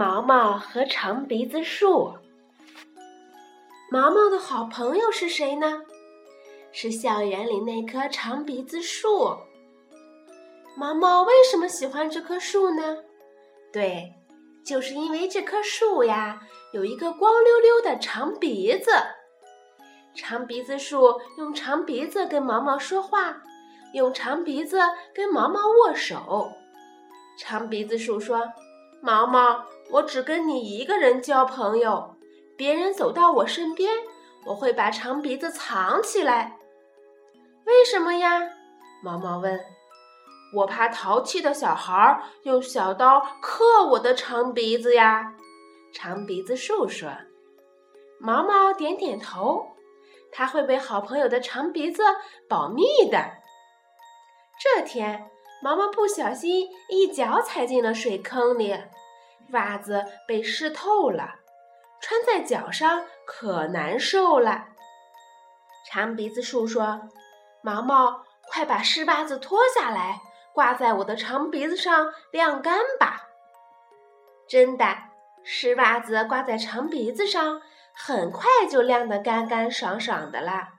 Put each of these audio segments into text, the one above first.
毛毛和长鼻子树。毛毛的好朋友是谁呢？是校园里那棵长鼻子树。毛毛为什么喜欢这棵树呢？对，就是因为这棵树呀，有一个光溜溜的长鼻子。长鼻子树用长鼻子跟毛毛说话，用长鼻子跟毛毛握手。长鼻子树说：“毛毛，我只跟你一个人交朋友。别人走到我身边，我会把长鼻子藏起来。为什么呀？”毛毛问。“我怕淘气的小孩用小刀刻我的长鼻子呀。”长鼻子树说。毛毛点点头，他会被好朋友的长鼻子保密的。这天。毛毛不小心一脚踩进了水坑里，袜子被湿透了，穿在脚上可难受了。长鼻子树说：“毛毛，快把湿袜子脱下来，挂在我的长鼻子上晾干吧。”真的，湿袜子挂在长鼻子上，很快就晾得干干爽爽的啦。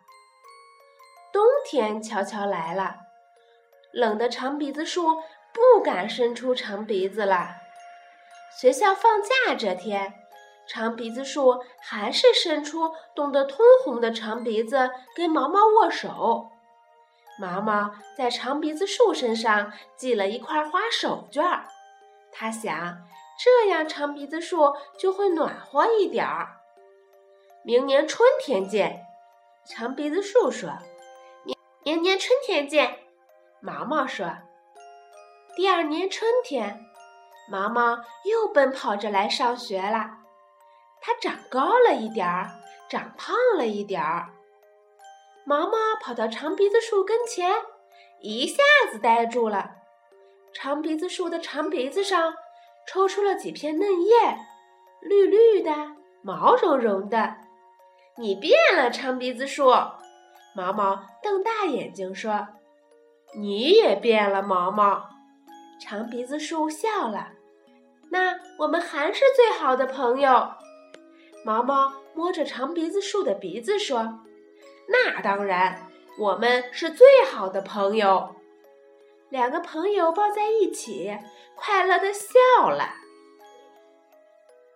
冬天悄悄来了。冷的长鼻子树不敢伸出长鼻子了。学校放假这天，长鼻子树还是伸出冻得通红的长鼻子跟毛毛握手。毛毛在长鼻子树身上系了一块花手绢儿，他想这样长鼻子树就会暖和一点儿。明年春天见，长鼻子树说：“明明年春天见。”毛毛说：“第二年春天，毛毛又奔跑着来上学了。它长高了一点儿，长胖了一点儿。毛毛跑到长鼻子树跟前，一下子呆住了。长鼻子树的长鼻子上抽出了几片嫩叶，绿绿的，毛茸茸的。你变了，长鼻子树！毛毛瞪大眼睛说。”你也变了，毛毛。长鼻子树笑了。那我们还是最好的朋友。毛毛摸着长鼻子树的鼻子说：“那当然，我们是最好的朋友。”两个朋友抱在一起，快乐的笑了。